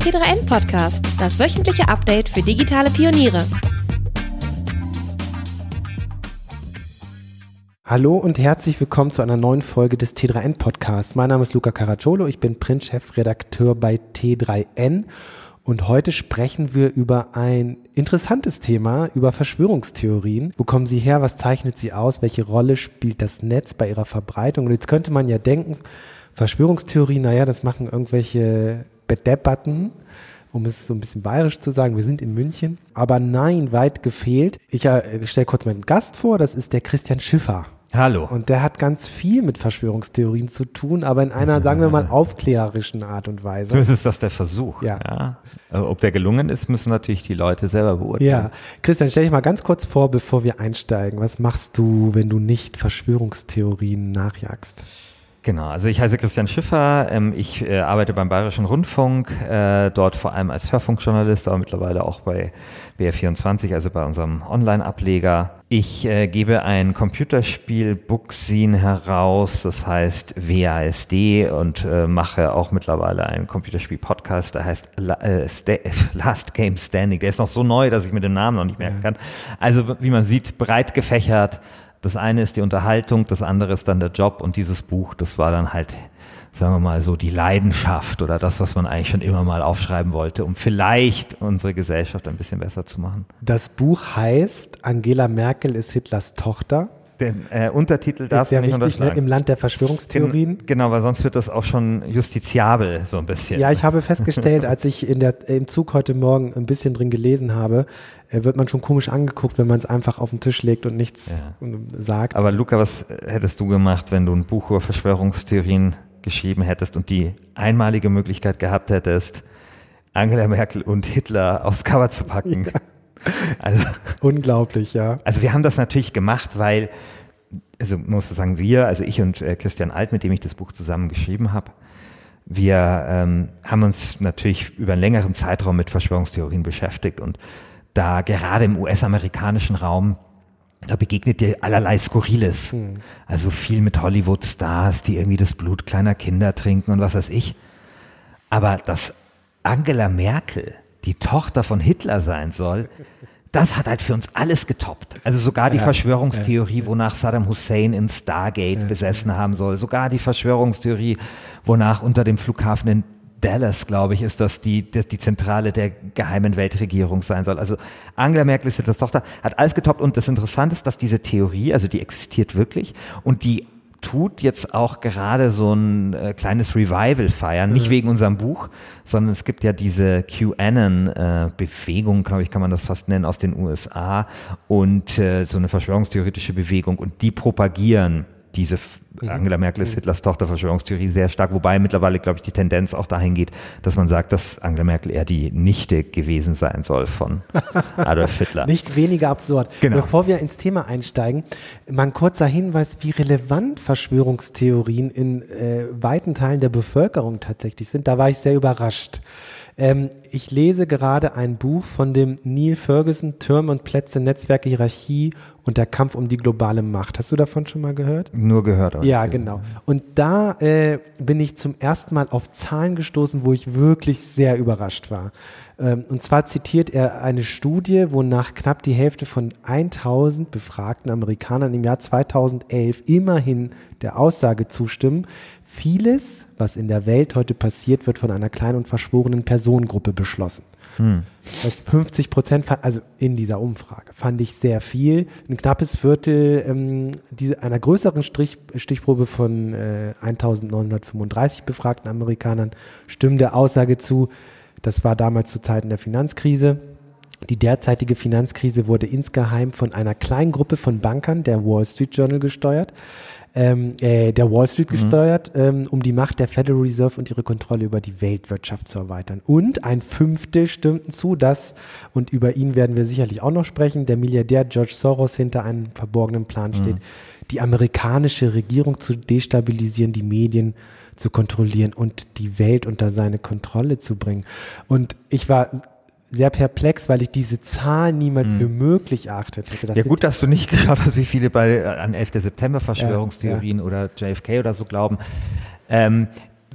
T3N Podcast, das wöchentliche Update für digitale Pioniere. Hallo und herzlich willkommen zu einer neuen Folge des T3N Podcasts. Mein Name ist Luca Caracciolo, ich bin Printchefredakteur bei T3N und heute sprechen wir über ein interessantes Thema, über Verschwörungstheorien. Wo kommen sie her? Was zeichnet sie aus? Welche Rolle spielt das Netz bei ihrer Verbreitung? Und jetzt könnte man ja denken, Verschwörungstheorien, naja, das machen irgendwelche Bedebatten, um es so ein bisschen bayerisch zu sagen. Wir sind in München. Aber nein, weit gefehlt. Ich äh, stelle kurz meinen Gast vor, das ist der Christian Schiffer. Hallo. Und der hat ganz viel mit Verschwörungstheorien zu tun, aber in einer, sagen wir mal, aufklärerischen Art und Weise. So ist das der Versuch. Ja. ja. Also, ob der gelungen ist, müssen natürlich die Leute selber beurteilen. Ja. Christian, stell dich mal ganz kurz vor, bevor wir einsteigen. Was machst du, wenn du nicht Verschwörungstheorien nachjagst? Genau, also ich heiße Christian Schiffer, ähm, ich äh, arbeite beim Bayerischen Rundfunk, äh, dort vor allem als Hörfunkjournalist, aber mittlerweile auch bei BR24, also bei unserem Online-Ableger. Ich äh, gebe ein Computerspiel Bookscene heraus, das heißt WASD und äh, mache auch mittlerweile einen Computerspiel-Podcast, der heißt äh, Last Game Standing. Der ist noch so neu, dass ich mir den Namen noch nicht merken kann. Also wie man sieht, breit gefächert, das eine ist die Unterhaltung, das andere ist dann der Job und dieses Buch, das war dann halt, sagen wir mal so, die Leidenschaft oder das, was man eigentlich schon immer mal aufschreiben wollte, um vielleicht unsere Gesellschaft ein bisschen besser zu machen. Das Buch heißt Angela Merkel ist Hitlers Tochter. Den äh, Untertitel darfst du nicht wichtig, ne? Im Land der Verschwörungstheorien. Gen genau, weil sonst wird das auch schon justiziabel so ein bisschen. Ja, ich habe festgestellt, als ich in der, im Zug heute Morgen ein bisschen drin gelesen habe, äh, wird man schon komisch angeguckt, wenn man es einfach auf den Tisch legt und nichts ja. sagt. Aber Luca, was hättest du gemacht, wenn du ein Buch über Verschwörungstheorien geschrieben hättest und die einmalige Möglichkeit gehabt hättest, Angela Merkel und Hitler aufs Cover zu packen? Ja. Also, Unglaublich, ja. Also wir haben das natürlich gemacht, weil, also muss sagen, wir, also ich und äh, Christian Alt, mit dem ich das Buch zusammen geschrieben habe, wir ähm, haben uns natürlich über einen längeren Zeitraum mit Verschwörungstheorien beschäftigt und da gerade im US-amerikanischen Raum da begegnet dir allerlei Skurriles. Hm. Also viel mit Hollywood-Stars, die irgendwie das Blut kleiner Kinder trinken und was weiß ich. Aber dass Angela Merkel die Tochter von Hitler sein soll, das hat halt für uns alles getoppt. Also sogar die ja, Verschwörungstheorie, wonach Saddam Hussein in Stargate ja, besessen haben soll, sogar die Verschwörungstheorie, wonach unter dem Flughafen in Dallas, glaube ich, ist das die, die, die Zentrale der geheimen Weltregierung sein soll. Also Angela Merkel ist Hitlers Tochter, hat alles getoppt. Und das Interessante ist, dass diese Theorie, also die existiert wirklich. Und die tut jetzt auch gerade so ein äh, kleines Revival feiern, nicht mhm. wegen unserem Buch, sondern es gibt ja diese QAnon-Bewegung, äh, glaube ich, kann man das fast nennen, aus den USA und äh, so eine verschwörungstheoretische Bewegung und die propagieren diese. Angela Merkel ist mhm. Hitlers Tochter Verschwörungstheorie sehr stark, wobei mittlerweile, glaube ich, die Tendenz auch dahin geht, dass man sagt, dass Angela Merkel eher die Nichte gewesen sein soll von Adolf Hitler. Nicht weniger absurd. Genau. Bevor wir ins Thema einsteigen, mal ein kurzer Hinweis, wie relevant Verschwörungstheorien in äh, weiten Teilen der Bevölkerung tatsächlich sind. Da war ich sehr überrascht. Ähm, ich lese gerade ein Buch von dem Neil Ferguson, Türme und Plätze, Netzwerke, Hierarchie und der Kampf um die globale Macht. Hast du davon schon mal gehört? Nur gehört. Aber ja, genau. Und da äh, bin ich zum ersten Mal auf Zahlen gestoßen, wo ich wirklich sehr überrascht war. Ähm, und zwar zitiert er eine Studie, wonach knapp die Hälfte von 1000 befragten Amerikanern im Jahr 2011 immerhin der Aussage zustimmen, vieles, was in der Welt heute passiert, wird von einer kleinen und verschworenen Personengruppe beschlossen. Hm. Das 50 Prozent, also in dieser Umfrage, fand ich sehr viel. Ein knappes Viertel ähm, diese, einer größeren Strich, Stichprobe von äh, 1935 befragten Amerikanern stimmt der Aussage zu, das war damals zu Zeiten der Finanzkrise. Die derzeitige Finanzkrise wurde insgeheim von einer kleinen Gruppe von Bankern, der Wall Street Journal, gesteuert ähm, äh, der Wall Street mhm. gesteuert, ähm, um die Macht der Federal Reserve und ihre Kontrolle über die Weltwirtschaft zu erweitern. Und ein Fünftel stimmten zu, dass, und über ihn werden wir sicherlich auch noch sprechen, der Milliardär George Soros hinter einem verborgenen Plan steht, mhm. die amerikanische Regierung zu destabilisieren, die Medien zu kontrollieren und die Welt unter seine Kontrolle zu bringen. Und ich war sehr perplex, weil ich diese Zahl niemals mhm. für möglich erachtet hätte. Ja gut, dass du nicht geschaut hast, wie viele bei, äh, an 11. September Verschwörungstheorien ja, ja. oder JFK oder so glauben. Ähm,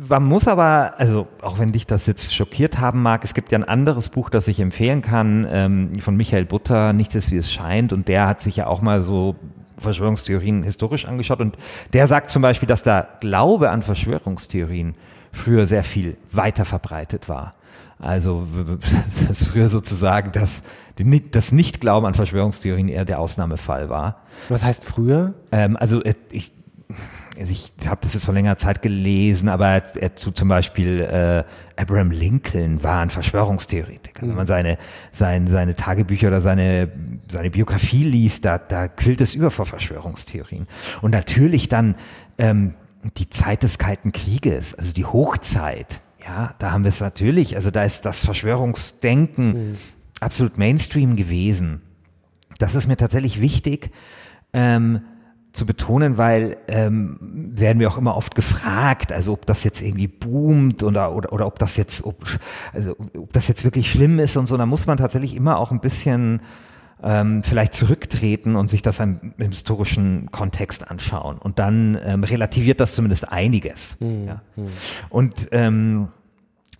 man muss aber, also auch wenn dich das jetzt schockiert haben mag, es gibt ja ein anderes Buch, das ich empfehlen kann, ähm, von Michael Butter, Nichts ist wie es scheint. Und der hat sich ja auch mal so Verschwörungstheorien historisch angeschaut. Und der sagt zum Beispiel, dass der Glaube an Verschwörungstheorien früher sehr viel weiter verbreitet war. Also das ist früher sozusagen das, das Nicht-Glauben an Verschwörungstheorien eher der Ausnahmefall war. Was heißt früher? Ähm, also äh, ich, also ich habe das jetzt vor längerer Zeit gelesen, aber er, er zu zum Beispiel äh, Abraham Lincoln war ein Verschwörungstheoretiker. Mhm. Wenn man seine, seine, seine Tagebücher oder seine, seine Biografie liest, da, da quillt es über vor Verschwörungstheorien. Und natürlich dann ähm, die Zeit des Kalten Krieges, also die Hochzeit, ja, da haben wir es natürlich, also da ist das Verschwörungsdenken mhm. absolut Mainstream gewesen. Das ist mir tatsächlich wichtig. Ähm, zu betonen, weil ähm, werden wir auch immer oft gefragt, also ob das jetzt irgendwie boomt oder, oder, oder ob das jetzt, ob, also ob das jetzt wirklich schlimm ist und so, da muss man tatsächlich immer auch ein bisschen ähm, vielleicht zurücktreten und sich das im, im historischen Kontext anschauen. Und dann ähm, relativiert das zumindest einiges. Mhm. Ja. Mhm. Und ähm,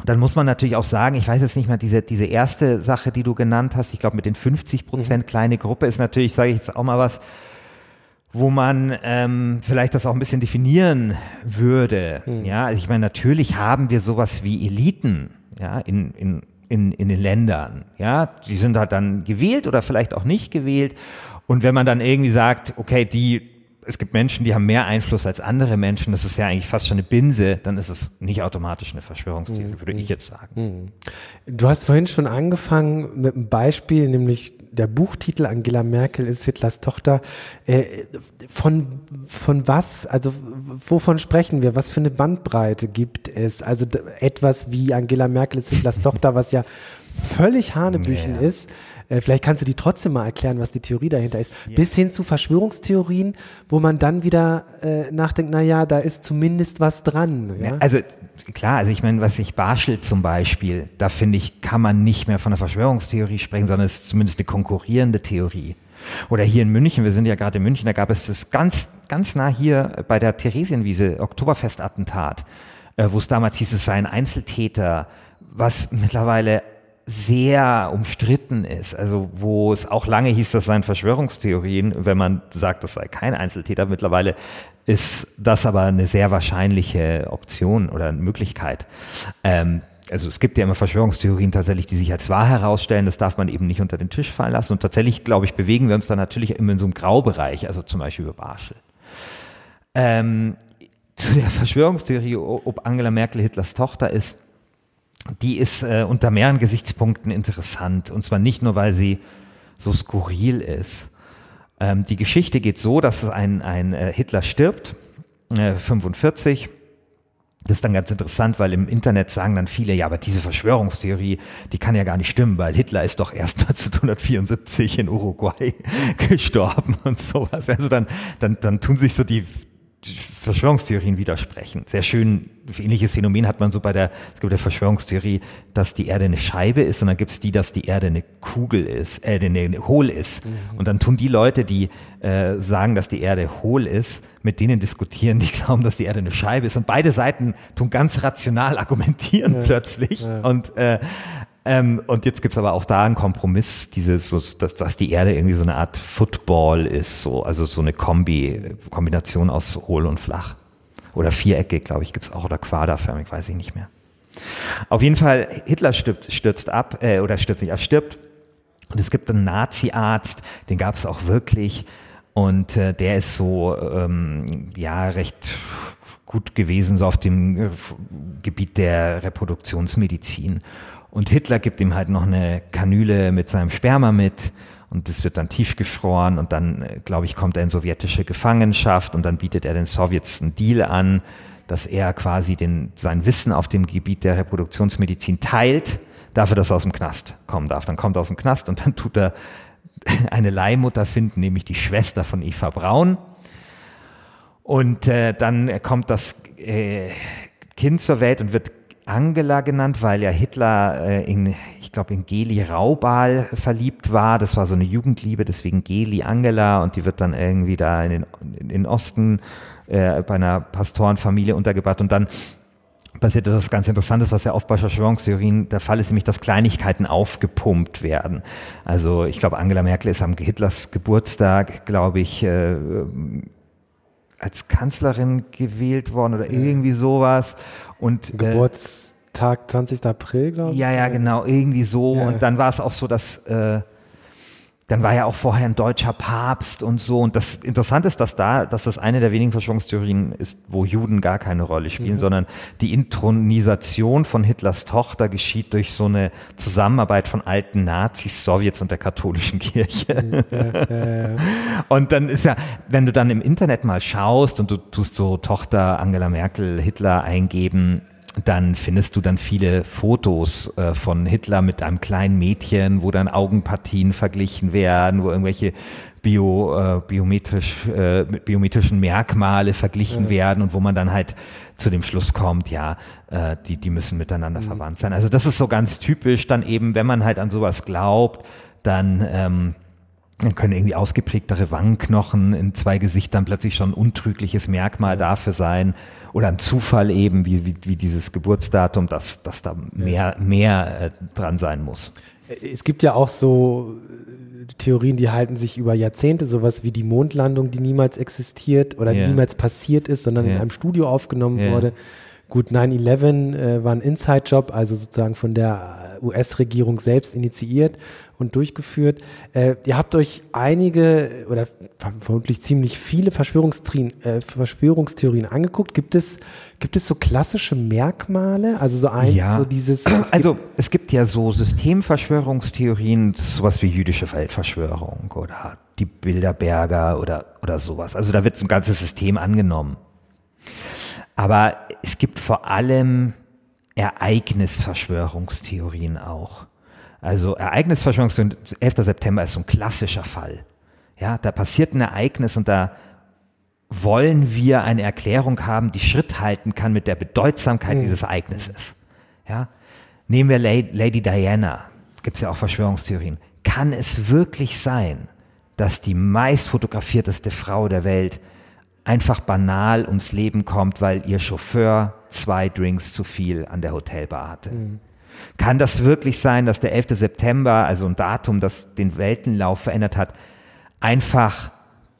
dann muss man natürlich auch sagen, ich weiß jetzt nicht mal, diese, diese erste Sache, die du genannt hast, ich glaube mit den 50 Prozent mhm. kleine Gruppe ist natürlich, sage ich jetzt auch mal was, wo man ähm, vielleicht das auch ein bisschen definieren würde. Mhm. Ja, also ich meine, natürlich haben wir sowas wie Eliten, ja, in, in, in, in den Ländern. Ja, die sind halt dann gewählt oder vielleicht auch nicht gewählt. Und wenn man dann irgendwie sagt, okay, die es gibt Menschen, die haben mehr Einfluss als andere Menschen, das ist ja eigentlich fast schon eine Binse, dann ist es nicht automatisch eine Verschwörungstheorie, mhm. würde ich jetzt sagen. Mhm. Du hast vorhin schon angefangen mit einem Beispiel, nämlich der Buchtitel Angela Merkel ist Hitlers Tochter. Äh, von, von was, also wovon sprechen wir? Was für eine Bandbreite gibt es? Also etwas wie Angela Merkel ist Hitlers Tochter, was ja völlig Hanebüchen ja. ist. Äh, vielleicht kannst du die trotzdem mal erklären, was die Theorie dahinter ist. Ja. Bis hin zu Verschwörungstheorien, wo man dann wieder äh, nachdenkt, naja, da ist zumindest was dran. Ja? Also klar, also ich meine, was ich Barschel zum Beispiel, da finde ich, kann man nicht mehr von einer Verschwörungstheorie sprechen, sondern es ist zumindest eine konkurrierende Theorie. Oder hier in München, wir sind ja gerade in München, da gab es das ganz, ganz nah hier bei der Theresienwiese, Oktoberfestattentat, äh, wo es damals hieß, es sei ein Einzeltäter, was mittlerweile sehr umstritten ist, also wo es auch lange hieß, das seien Verschwörungstheorien, wenn man sagt, das sei kein Einzeltäter. Mittlerweile ist das aber eine sehr wahrscheinliche Option oder Möglichkeit. Ähm, also es gibt ja immer Verschwörungstheorien tatsächlich, die sich als wahr herausstellen. Das darf man eben nicht unter den Tisch fallen lassen. Und tatsächlich, glaube ich, bewegen wir uns da natürlich immer in so einem Graubereich, also zum Beispiel über Barschel. Ähm, zu der Verschwörungstheorie, ob Angela Merkel Hitlers Tochter ist, die ist äh, unter mehreren Gesichtspunkten interessant. Und zwar nicht nur, weil sie so skurril ist. Ähm, die Geschichte geht so, dass ein, ein äh, Hitler stirbt, äh, 45. Das ist dann ganz interessant, weil im Internet sagen dann viele, ja, aber diese Verschwörungstheorie, die kann ja gar nicht stimmen, weil Hitler ist doch erst 1974 in Uruguay gestorben und sowas. Also dann, dann, dann tun sich so die, Verschwörungstheorien widersprechen. Sehr schön, ähnliches Phänomen hat man so bei der, es gibt der Verschwörungstheorie, dass die Erde eine Scheibe ist und dann gibt es die, dass die Erde eine Kugel ist, äh, eine, eine hohl ist. Mhm. Und dann tun die Leute, die äh, sagen, dass die Erde hohl ist, mit denen diskutieren, die glauben, dass die Erde eine Scheibe ist. Und beide Seiten tun ganz rational argumentieren ja. plötzlich. Ja. Und äh, ähm, und jetzt gibt's aber auch da einen Kompromiss, dieses, so, dass, dass die Erde irgendwie so eine Art Football ist, so, also so eine Kombi, Kombination aus hohl und flach. Oder viereckig, glaube ich, gibt's auch, oder quaderförmig, weiß ich nicht mehr. Auf jeden Fall, Hitler stirbt, stürzt ab, äh, oder stürzt nicht ab, stirbt. Und es gibt einen Nazi-Arzt, den gab es auch wirklich. Und äh, der ist so, ähm, ja, recht gut gewesen, so auf dem äh, Gebiet der Reproduktionsmedizin. Und Hitler gibt ihm halt noch eine Kanüle mit seinem Sperma mit und das wird dann tiefgefroren und dann, äh, glaube ich, kommt er in sowjetische Gefangenschaft und dann bietet er den Sowjets einen Deal an, dass er quasi den, sein Wissen auf dem Gebiet der Reproduktionsmedizin teilt, dafür, dass er aus dem Knast kommen darf. Dann kommt er aus dem Knast und dann tut er eine Leihmutter finden, nämlich die Schwester von Eva Braun. Und äh, dann kommt das äh, Kind zur Welt und wird Angela genannt, weil ja Hitler äh, in, ich glaube, in Geli Raubal verliebt war. Das war so eine Jugendliebe, deswegen Geli Angela und die wird dann irgendwie da in den, in den Osten äh, bei einer Pastorenfamilie untergebracht und dann passiert etwas ganz Interessantes, was ja oft bei Verschwörungstheorien der Fall ist, nämlich dass Kleinigkeiten aufgepumpt werden. Also ich glaube, Angela Merkel ist am Hitlers Geburtstag, glaube ich, äh, als Kanzlerin gewählt worden oder irgendwie sowas. Und äh, Geburtstag 20. April, glaube ich. Ja, ja, genau, irgendwie so. Ja. Und dann war es auch so, dass äh, dann war ja auch vorher ein deutscher Papst und so. Und das Interessante ist, dass da, dass das eine der wenigen Verschwörungstheorien ist, wo Juden gar keine Rolle spielen, mhm. sondern die Intronisation von Hitlers Tochter geschieht durch so eine Zusammenarbeit von alten Nazis, Sowjets und der katholischen Kirche. Mhm. Ja, ja, ja. Und dann ist ja, wenn du dann im Internet mal schaust und du tust so Tochter Angela Merkel, Hitler eingeben, dann findest du dann viele Fotos äh, von Hitler mit einem kleinen Mädchen, wo dann Augenpartien verglichen werden, wo irgendwelche Bio, äh, biometrisch, äh, mit biometrischen Merkmale verglichen ja. werden und wo man dann halt zu dem Schluss kommt, ja, äh, die, die müssen miteinander mhm. verwandt sein. Also das ist so ganz typisch dann eben, wenn man halt an sowas glaubt, dann ähm, dann können irgendwie ausgeprägtere Wangenknochen in zwei Gesichtern plötzlich schon ein untrügliches Merkmal dafür sein oder ein Zufall eben, wie, wie, wie dieses Geburtsdatum, dass, dass da mehr, mehr äh, dran sein muss. Es gibt ja auch so äh, Theorien, die halten sich über Jahrzehnte, sowas wie die Mondlandung, die niemals existiert oder yeah. niemals passiert ist, sondern yeah. in einem Studio aufgenommen yeah. wurde. Gut, 9-11 äh, war ein Inside-Job, also sozusagen von der US-Regierung selbst initiiert und durchgeführt. Äh, ihr habt euch einige oder vermutlich ziemlich viele Verschwörungstheorien, äh, Verschwörungstheorien angeguckt. Gibt es, gibt es so klassische Merkmale? Also so eins, ja. so dieses. Es also es gibt ja so Systemverschwörungstheorien, sowas wie jüdische Weltverschwörung oder die Bilderberger oder, oder sowas. Also da wird ein ganzes System angenommen. Aber es gibt vor allem Ereignisverschwörungstheorien auch. Also Ereignisverschwörungstheorien, 11. September ist so ein klassischer Fall. Ja, da passiert ein Ereignis und da wollen wir eine Erklärung haben, die Schritt halten kann mit der Bedeutsamkeit mhm. dieses Ereignisses. Ja, nehmen wir Lady Diana, gibt es ja auch Verschwörungstheorien. Kann es wirklich sein, dass die meist fotografierteste Frau der Welt einfach banal ums Leben kommt, weil ihr Chauffeur zwei Drinks zu viel an der Hotelbar hatte. Mhm. Kann das wirklich sein, dass der 11. September, also ein Datum, das den Weltenlauf verändert hat, einfach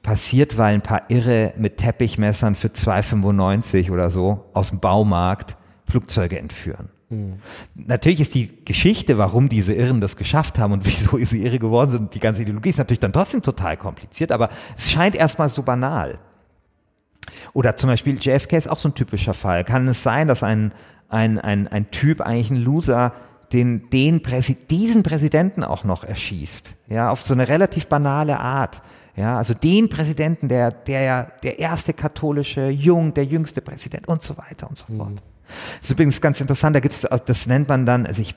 passiert, weil ein paar Irre mit Teppichmessern für 2,95 oder so aus dem Baumarkt Flugzeuge entführen? Mhm. Natürlich ist die Geschichte, warum diese Irren das geschafft haben und wieso sie irre geworden sind, die ganze Ideologie ist natürlich dann trotzdem total kompliziert, aber es scheint erstmal so banal. Oder zum Beispiel JFK ist auch so ein typischer Fall. Kann es sein, dass ein, ein, ein, ein Typ, eigentlich ein Loser, den, den Präsi diesen Präsidenten auch noch erschießt? Ja, auf so eine relativ banale Art. Ja, also den Präsidenten, der, der ja der erste katholische, jung, der jüngste Präsident und so weiter und so fort. Mhm. Das ist übrigens ganz interessant, da gibt es, das nennt man dann, also ich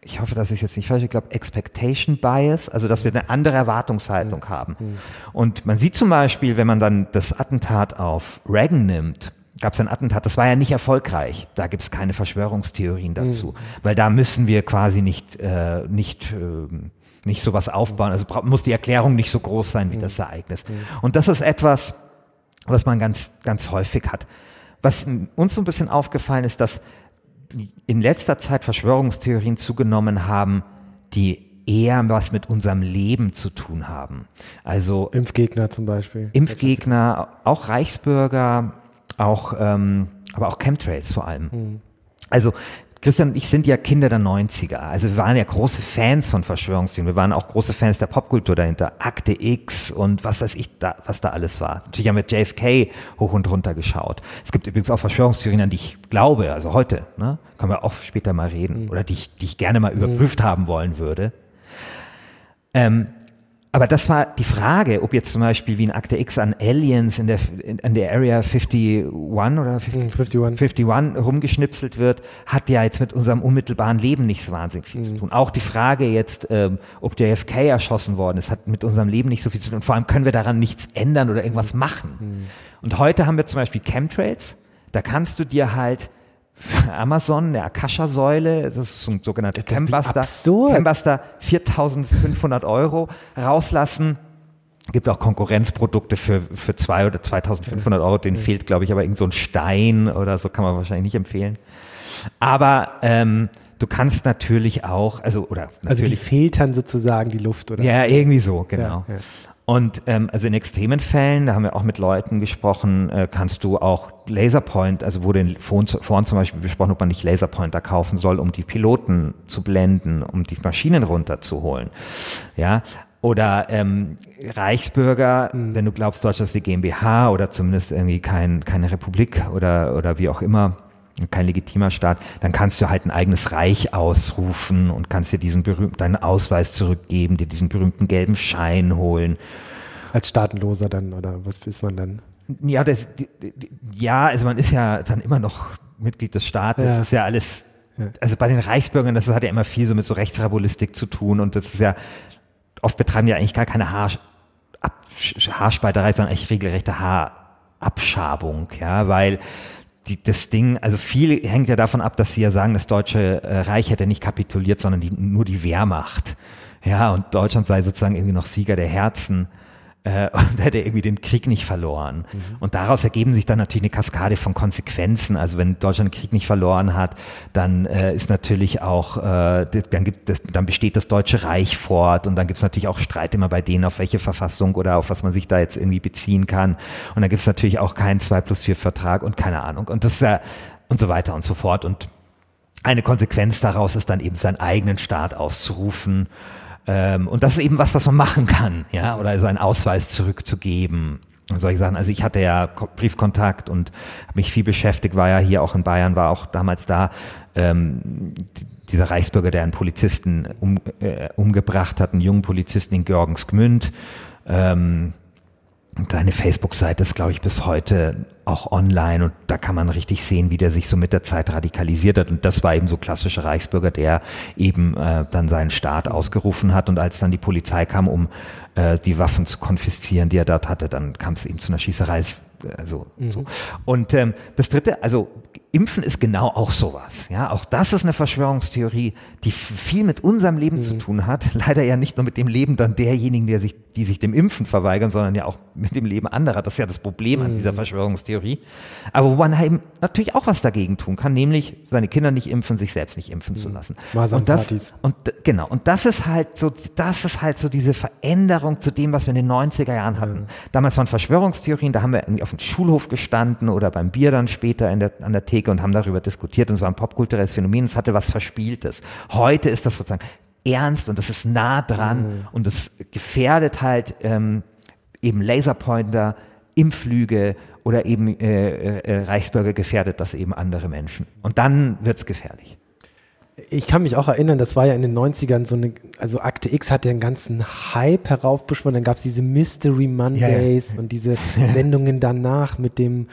ich hoffe, dass ich jetzt nicht falsch, ich glaube, Expectation Bias, also dass wir eine andere Erwartungshaltung mhm. haben. Mhm. Und man sieht zum Beispiel, wenn man dann das Attentat auf Reagan nimmt, gab es ein Attentat, das war ja nicht erfolgreich. Da gibt es keine Verschwörungstheorien dazu, mhm. weil da müssen wir quasi nicht, äh, nicht, äh, nicht sowas aufbauen. Also muss die Erklärung nicht so groß sein wie mhm. das Ereignis. Mhm. Und das ist etwas, was man ganz, ganz häufig hat. Was uns so ein bisschen aufgefallen ist, dass in letzter Zeit Verschwörungstheorien zugenommen haben, die eher was mit unserem Leben zu tun haben. Also Impfgegner zum Beispiel. Impfgegner, auch Reichsbürger, auch ähm, aber auch Chemtrails vor allem. Mhm. Also Christian und ich sind ja Kinder der 90er. Also wir waren ja große Fans von Verschwörungstheorien. Wir waren auch große Fans der Popkultur dahinter. Akte X und was weiß ich, da, was da alles war. Natürlich haben wir JFK hoch und runter geschaut. Es gibt übrigens auch Verschwörungstheorien, an die ich glaube, also heute, ne? Können wir auch später mal reden. Mhm. Oder die ich, die ich gerne mal mhm. überprüft haben wollen würde. Ähm, aber das war die Frage, ob jetzt zum Beispiel wie ein Akte X an Aliens in der, in, in der Area 51 oder 50, 51. 51 rumgeschnipselt wird, hat ja jetzt mit unserem unmittelbaren Leben nicht so wahnsinnig viel mhm. zu tun. Auch die Frage jetzt, ähm, ob der FK erschossen worden ist, hat mit unserem Leben nicht so viel zu tun. Und vor allem können wir daran nichts ändern oder irgendwas mhm. machen. Mhm. Und heute haben wir zum Beispiel Chemtrails. Da kannst du dir halt Amazon, eine Akasha-Säule, das ist so ein sogenannter Chembuster, Chembuster 4500 Euro rauslassen. Gibt auch Konkurrenzprodukte für, für zwei oder 2500 Euro, denen fehlt, glaube ich, aber irgend so ein Stein oder so kann man wahrscheinlich nicht empfehlen. Aber ähm, du kannst natürlich auch, also oder Also die natürlich, filtern sozusagen die Luft, oder? ja, irgendwie so, genau. Ja, ja. Und ähm, also in extremen Fällen, da haben wir auch mit Leuten gesprochen, äh, kannst du auch Laserpoint, also wurde in vorhin, zum Beispiel besprochen, ob man nicht Laserpointer kaufen soll, um die Piloten zu blenden, um die Maschinen runterzuholen. Ja. Oder ähm, Reichsbürger, wenn du glaubst, Deutschland ist die GmbH oder zumindest irgendwie kein, keine Republik oder, oder wie auch immer, kein legitimer Staat, dann kannst du halt ein eigenes Reich ausrufen und kannst dir diesen berühmten, deinen Ausweis zurückgeben, dir diesen berühmten gelben Schein holen. Als Staatenloser dann, oder was ist man dann? Ja, das, ja, also man ist ja dann immer noch Mitglied des Staates. Ja. Das ist ja alles, also bei den Reichsbürgern, das hat ja immer viel so mit so Rechtsrabulistik zu tun und das ist ja, oft betreiben die ja eigentlich gar keine Haar, Ab, Haarspalterei, sondern eigentlich regelrechte Haarabschabung, ja, weil die, das Ding, also viel hängt ja davon ab, dass sie ja sagen, das Deutsche äh, Reich hätte nicht kapituliert, sondern die, nur die Wehrmacht. Ja, und Deutschland sei sozusagen irgendwie noch Sieger der Herzen äh, und hätte irgendwie den Krieg nicht verloren. Und daraus ergeben sich dann natürlich eine Kaskade von Konsequenzen. Also wenn Deutschland den Krieg nicht verloren hat, dann äh, ist natürlich auch, äh, dann gibt es, dann besteht das Deutsche Reich fort und dann gibt es natürlich auch Streit immer bei denen, auf welche Verfassung oder auf was man sich da jetzt irgendwie beziehen kann. Und dann gibt es natürlich auch keinen 2 plus 4 Vertrag und keine Ahnung. Und das ist ja, und so weiter und so fort. Und eine Konsequenz daraus ist dann eben seinen eigenen Staat auszurufen. Ähm, und das ist eben was, was man machen kann, ja, oder seinen Ausweis zurückzugeben. Und solche Sachen. Also ich hatte ja Ko- Briefkontakt und habe mich viel beschäftigt, war ja hier auch in Bayern, war auch damals da. Ähm, dieser Reichsbürger, der einen Polizisten um, äh, umgebracht hat, einen jungen Polizisten in Georgensgmünd. Ähm, Deine Facebook-Seite ist, glaube ich, bis heute auch online und da kann man richtig sehen, wie der sich so mit der Zeit radikalisiert hat. Und das war eben so klassischer Reichsbürger, der eben äh, dann seinen Staat ausgerufen hat. Und als dann die Polizei kam, um äh, die Waffen zu konfiszieren, die er dort hatte, dann kam es eben zu einer Schießerei. Also, so. Und ähm, das Dritte, also Impfen ist genau auch sowas. Ja, auch das ist eine Verschwörungstheorie, die viel mit unserem Leben zu tun hat. Leider ja nicht nur mit dem Leben dann derjenigen, der sich, die sich dem Impfen verweigern, sondern ja auch mit dem Leben anderer. Das ist ja das Problem an dieser Verschwörungstheorie. Aber wo man eben natürlich auch was dagegen tun kann, nämlich seine Kinder nicht impfen, sich selbst nicht impfen zu lassen. Und das, und genau, und das ist halt so, das ist halt so diese Veränderung zu dem, was wir in den 90er Jahren hatten. Damals waren Verschwörungstheorien, da haben wir irgendwie auf dem Schulhof gestanden oder beim Bier dann später in der, an der Theke und haben darüber diskutiert und es war ein popkulturelles Phänomen, es hatte was Verspieltes. Heute ist das sozusagen ernst und das ist nah dran und es gefährdet halt ähm, eben Laserpointer, Impflüge oder eben äh, äh, Reichsbürger gefährdet das eben andere Menschen. Und dann wird's gefährlich. Ich kann mich auch erinnern, das war ja in den 90ern so eine, also Akte X hat ja einen ganzen Hype heraufbeschworen, dann gab es diese Mystery Mondays und diese Sendungen danach mit dem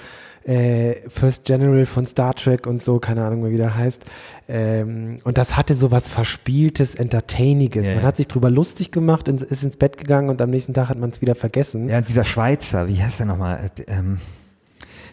äh, First General von Star Trek und so, keine Ahnung mehr, wie der heißt. Ähm, und das hatte so was Verspieltes, Entertainiges. Ja, Man hat sich drüber lustig gemacht, ins, ist ins Bett gegangen und am nächsten Tag hat man es wieder vergessen. Ja, dieser Schweizer, wie heißt der nochmal? Äh, Ähm,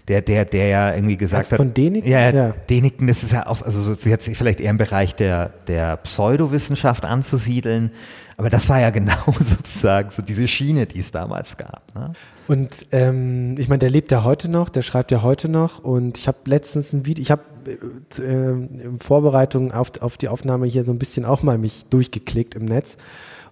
der, der, der ja irgendwie gesagt Ernst hat. von Däniken? Ja, Ja. ja. Däniken, das ist ja auch, also so, jetzt vielleicht eher im Bereich der, der Pseudowissenschaft anzusiedeln. Aber das war ja genau sozusagen so diese Schiene, die es damals gab. Ne? Und ähm, ich meine, der lebt ja heute noch, der schreibt ja heute noch. Und ich habe letztens ein Video, ich habe äh, äh, in Vorbereitung auf, auf die Aufnahme hier so ein bisschen auch mal mich durchgeklickt im Netz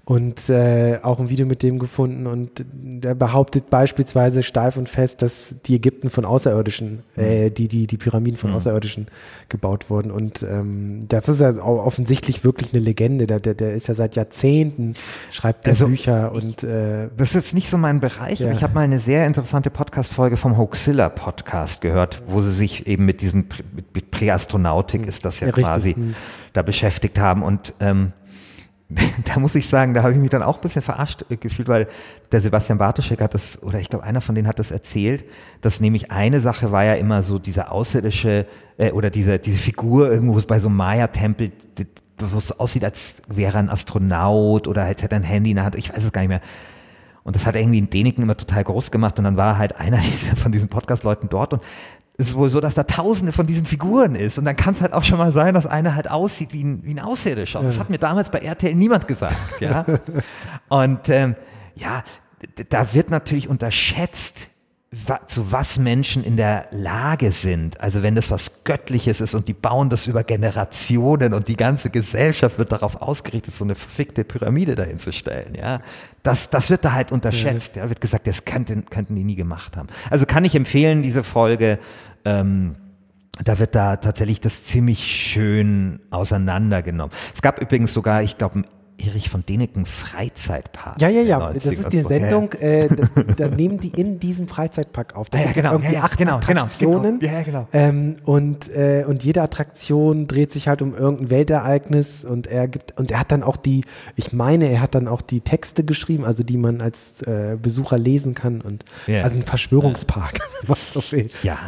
und äh, auch ein Video mit dem gefunden. Und der behauptet beispielsweise steif und fest, dass die Ägypten von Außerirdischen, äh, die, die, die Pyramiden von Außerirdischen gebaut wurden. Und ähm, das ist ja offensichtlich wirklich eine Legende. Der, der, der ist ja seit Jahrzehnten, schreibt der Also, Bücher und äh, Das ist jetzt nicht so mein Bereich, Ja. ich habe mal eine sehr interessante Podcast-Folge vom Hoaxilla Podcast gehört, wo sie sich eben mit diesem Präastronautik ist das ja, Ja, richtig. quasi Hm. da beschäftigt haben und ähm, da muss ich sagen, da habe ich mich dann auch ein bisschen verarscht äh, gefühlt, weil der Sebastian Bartoschek hat das, oder ich glaube, einer von denen hat das erzählt, dass nämlich eine Sache war ja immer so diese außerirdische, äh, oder diese, diese Figur irgendwo bei so einem Maya-Tempel, wo es aussieht, als wäre er ein Astronaut oder als hätte er ein Handy in der Hand, ich weiß es gar nicht mehr. Und das hat irgendwie in Däniken immer total groß gemacht und dann war halt einer dieser, von diesen Podcast-Leuten dort und es ist wohl so, dass da tausende von diesen Figuren ist und dann kann es halt auch schon mal sein, dass einer halt aussieht wie ein, wie ein Außerirdischer. Das hat mir damals bei RTL niemand gesagt, ja. und ähm, ja, da wird natürlich unterschätzt, zu was Menschen in der Lage sind. Also wenn das was Göttliches ist und die bauen das über Generationen und die ganze Gesellschaft wird darauf ausgerichtet, so eine verfickte Pyramide dahin zu stellen. Ja, das, das wird da halt unterschätzt. Ja, wird gesagt, das könnten, könnten die nie gemacht haben. Also kann ich empfehlen, diese Folge. Ähm, da wird da tatsächlich das ziemlich schön auseinandergenommen. Es gab übrigens sogar, ich glaube, Erich von Deneken Freizeitpark. Ja, ja, ja. Das ist die Sendung, äh, da, da, nehmen die in diesem Freizeitpark auf. Da ja, ja, genau, irgendwie ja, acht genau, genau, Attraktionen. Genau, ja, genau. Ähm, und, äh, und jede Attraktion dreht sich halt um irgendein Weltereignis und er gibt, und er hat dann auch die, ich meine, er hat dann auch die Texte geschrieben, also die man als äh, Besucher lesen kann und yeah. also ein Verschwörungspark, so. Ja.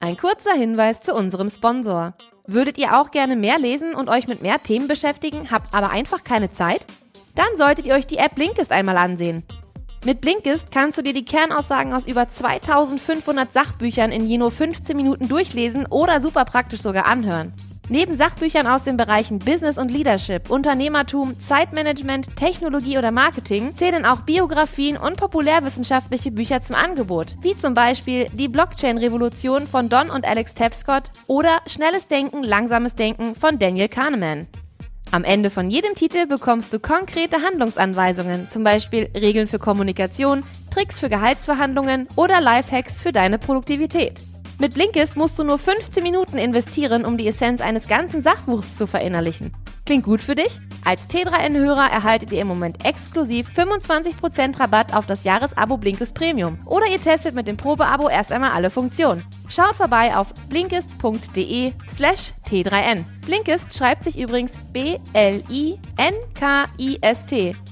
Ein kurzer Hinweis zu unserem Sponsor. Würdet ihr auch gerne mehr lesen und euch mit mehr Themen beschäftigen, habt aber einfach keine Zeit? Dann solltet ihr euch die App Blinkist einmal ansehen. Mit Blinkist kannst du dir die Kernaussagen aus über 2500 Sachbüchern in je nur 15 Minuten durchlesen oder super praktisch sogar anhören. Neben Sachbüchern aus den Bereichen Business und Leadership, Unternehmertum, Zeitmanagement, Technologie oder Marketing zählen auch Biografien und populärwissenschaftliche Bücher zum Angebot, wie zum Beispiel Die Blockchain-Revolution von Don und Alex Tapscott oder Schnelles Denken, Langsames Denken von Daniel Kahneman. Am Ende von jedem Titel bekommst du konkrete Handlungsanweisungen, zum Beispiel Regeln für Kommunikation, Tricks für Gehaltsverhandlungen oder Lifehacks für deine Produktivität. Mit Blinkist musst du nur 15 Minuten investieren, um die Essenz eines ganzen Sachbuchs zu verinnerlichen. Klingt gut für dich? Als T3N-Hörer erhaltet ihr im Moment exklusiv 25% Rabatt auf das Jahresabo Blinkist Premium. Oder ihr testet mit dem Probeabo erst einmal alle Funktionen. Schaut vorbei auf blinkist.de slash T3N. Blinkist schreibt sich übrigens B-L-I-N-K-I-S-T.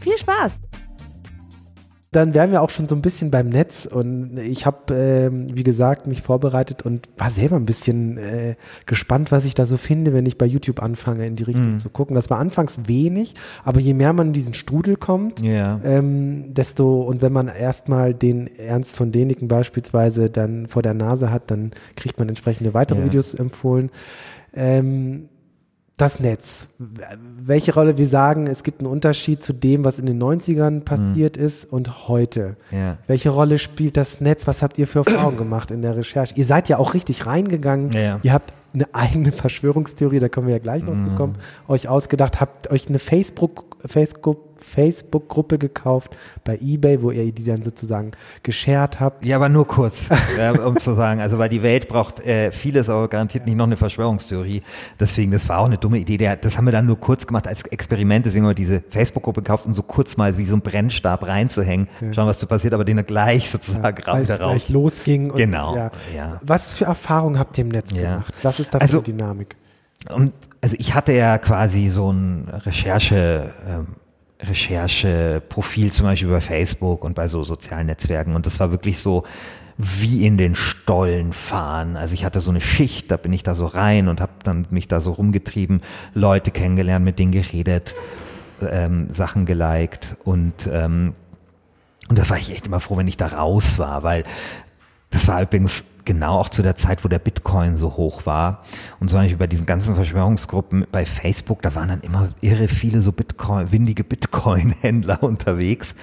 Viel Spaß! Dann wären wir auch schon so ein bisschen beim Netz und ich habe, äh, wie gesagt, mich vorbereitet und war selber ein bisschen äh, gespannt, was ich da so finde, wenn ich bei YouTube anfange, in die Richtung mm. zu gucken. Das war anfangs wenig, aber je mehr man in diesen Strudel kommt, yeah. ähm, desto, und wenn man erstmal den Ernst von Deniken beispielsweise dann vor der Nase hat, dann kriegt man entsprechende weitere yeah. Videos empfohlen. Ähm, das Netz. Welche Rolle wir sagen, es gibt einen Unterschied zu dem, was in den 90ern passiert mhm. ist und heute. Ja. Welche Rolle spielt das Netz? Was habt ihr für Erfahrungen gemacht in der Recherche? Ihr seid ja auch richtig reingegangen. Ja. Ihr habt eine eigene Verschwörungstheorie, da kommen wir ja gleich noch mhm. zu kommen, euch ausgedacht, habt euch eine Facebook, Facebook Facebook-Gruppe gekauft bei eBay, wo ihr die dann sozusagen geshared habt. Ja, aber nur kurz, äh, um zu sagen, also weil die Welt braucht äh, vieles, aber garantiert nicht noch eine Verschwörungstheorie. Deswegen, das war auch eine dumme Idee. Der, das haben wir dann nur kurz gemacht als Experiment. Deswegen haben wir diese Facebook-Gruppe gekauft, um so kurz mal wie so ein Brennstab reinzuhängen, ja. schauen, was so passiert, aber den dann gleich sozusagen ja, wieder raus. Gleich losging. Und, genau. Ja. ja. Was für Erfahrungen habt ihr im Netz gemacht? Was ist da für also, eine Dynamik? Und also ich hatte ja quasi so ein Recherche, ähm, Rechercheprofil zum Beispiel bei Facebook und bei so sozialen Netzwerken. Und das war wirklich so wie in den Stollen fahren. Also ich hatte so eine Schicht, da bin ich da so rein und habe dann mich da so rumgetrieben, Leute kennengelernt, mit denen geredet, ähm, Sachen geliked und ähm, und da war ich echt immer froh, wenn ich da raus war, weil das war übrigens genau auch zu der Zeit, wo der Bitcoin so hoch war. Und zum Beispiel bei diesen ganzen Verschwörungsgruppen bei Facebook, da waren dann immer irre viele so Bitcoin, windige Bitcoin-Händler unterwegs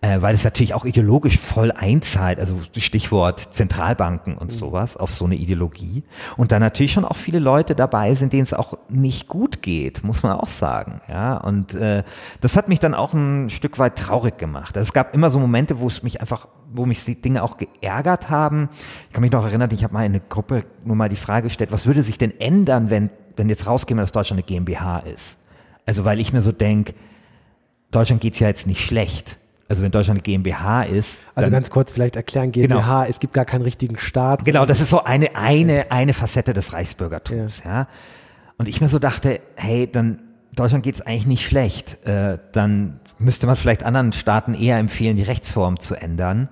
äh, weil es natürlich auch ideologisch voll einzahlt, also Stichwort Zentralbanken und mhm. sowas, auf so eine Ideologie. Und da natürlich schon auch viele Leute dabei sind, denen es auch nicht gut geht, muss man auch sagen. Ja, und äh, das hat mich dann auch ein Stück weit traurig gemacht. Also es gab immer so Momente, wo es mich einfach, wo mich die Dinge auch geärgert haben. Ich kann mich noch erinnern, ich habe mal in eine Gruppe nur mal die Frage gestellt, was würde sich denn ändern, wenn, wenn jetzt rauskäme, dass Deutschland eine GmbH ist? Also weil ich mir so denke, Deutschland geht's ja jetzt nicht schlecht also wenn Deutschland eine GmbH ist. Also ganz kurz vielleicht erklären, GmbH, genau. es gibt gar keinen richtigen Staat. Genau, das ist so eine, eine, eine Facette des Reichsbürgertums, ja. ja. Und ich mir so dachte, hey, dann Deutschland geht es eigentlich nicht schlecht. Äh, dann müsste man vielleicht anderen Staaten eher empfehlen, die Rechtsform zu ändern.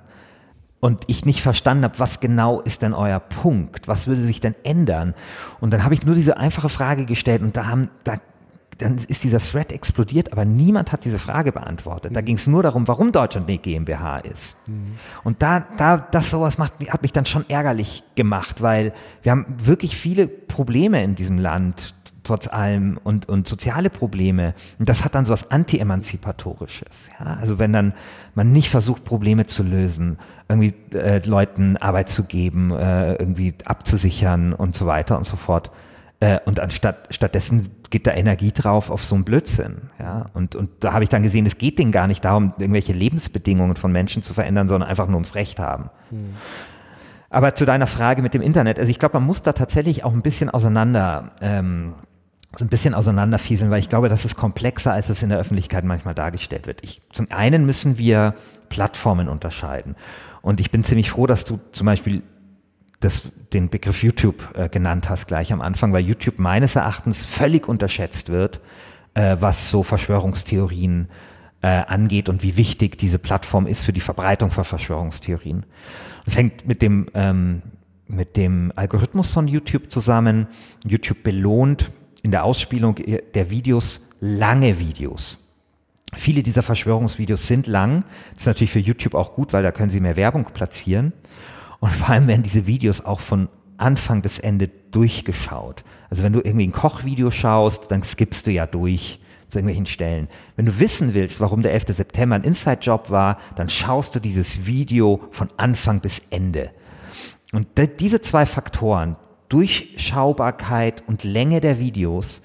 Und ich nicht verstanden habe, was genau ist denn euer Punkt? Was würde sich denn ändern? Und dann habe ich nur diese einfache Frage gestellt und da haben, da dann ist dieser Thread explodiert, aber niemand hat diese Frage beantwortet. Da mhm. ging es nur darum, warum Deutschland eine GmbH ist. Mhm. Und da, da, das sowas macht, hat mich dann schon ärgerlich gemacht, weil wir haben wirklich viele Probleme in diesem Land. Trotz allem und, und soziale Probleme. Und das hat dann so was Anti-Emanzipatorisches. Ja? Also wenn dann man nicht versucht, Probleme zu lösen, irgendwie äh, Leuten Arbeit zu geben, äh, irgendwie abzusichern und so weiter und so fort. Äh, und anstatt stattdessen geht da Energie drauf auf so einen Blödsinn. Ja? Und, und da habe ich dann gesehen, es geht denen gar nicht darum, irgendwelche Lebensbedingungen von Menschen zu verändern, sondern einfach nur ums Recht haben. Hm. Aber zu deiner Frage mit dem Internet, also ich glaube, man muss da tatsächlich auch ein bisschen auseinander, ähm, so ein bisschen auseinanderfieseln, weil ich glaube, das ist komplexer, als es in der Öffentlichkeit manchmal dargestellt wird. Ich, zum einen müssen wir Plattformen unterscheiden. Und ich bin ziemlich froh, dass du zum Beispiel das, den Begriff YouTube äh, genannt hast gleich am Anfang, weil YouTube meines Erachtens völlig unterschätzt wird, äh, was so Verschwörungstheorien äh, angeht und wie wichtig diese Plattform ist für die Verbreitung von Verschwörungstheorien. Das hängt mit dem, ähm, mit dem Algorithmus von YouTube zusammen. YouTube belohnt in der Ausspielung der Videos lange Videos. Viele dieser Verschwörungsvideos sind lang. Das ist natürlich für YouTube auch gut, weil da können sie mehr Werbung platzieren. Und vor allem werden diese Videos auch von Anfang bis Ende durchgeschaut. Also wenn du irgendwie ein Kochvideo schaust, dann skippst du ja durch zu irgendwelchen Stellen. Wenn du wissen willst, warum der 11. September ein Inside-Job war, dann schaust du dieses Video von Anfang bis Ende. Und diese zwei Faktoren, Durchschaubarkeit und Länge der Videos,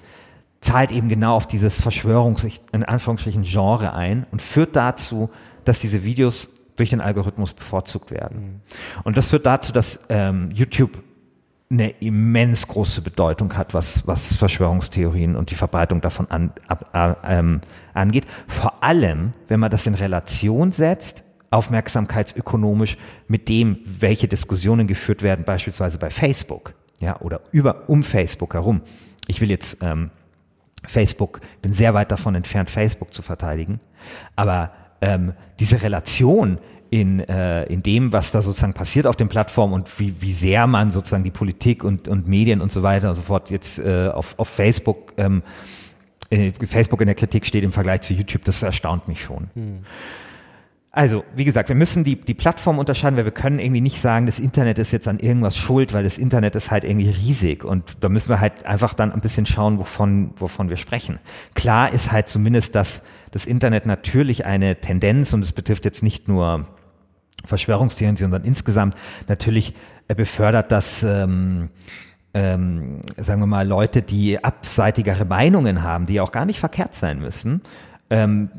zahlt eben genau auf dieses Verschwörungs, in Anführungsstrichen, Genre ein und führt dazu, dass diese Videos durch den Algorithmus bevorzugt werden. Mhm. Und das führt dazu, dass ähm, YouTube eine immens große Bedeutung hat, was, was Verschwörungstheorien und die Verbreitung davon an, ab, äh, ähm, angeht. Vor allem, wenn man das in Relation setzt, aufmerksamkeitsökonomisch mit dem, welche Diskussionen geführt werden, beispielsweise bei Facebook, ja, oder über, um Facebook herum. Ich will jetzt ähm, Facebook, bin sehr weit davon entfernt, Facebook zu verteidigen, aber ähm, diese Relation in, äh, in dem, was da sozusagen passiert auf den Plattformen und wie, wie sehr man sozusagen die Politik und, und Medien und so weiter und so fort jetzt äh, auf, auf Facebook, ähm, äh, Facebook in der Kritik steht im Vergleich zu YouTube, das erstaunt mich schon. Hm. Also, wie gesagt, wir müssen die, die Plattform unterscheiden, weil wir können irgendwie nicht sagen, das Internet ist jetzt an irgendwas schuld, weil das Internet ist halt irgendwie riesig und da müssen wir halt einfach dann ein bisschen schauen, wovon, wovon wir sprechen. Klar ist halt zumindest, dass das Internet natürlich eine Tendenz und es betrifft jetzt nicht nur Verschwörungstheorien, sondern insgesamt natürlich äh, befördert das, ähm, ähm, sagen wir mal, Leute, die abseitigere Meinungen haben, die auch gar nicht verkehrt sein müssen, ähm,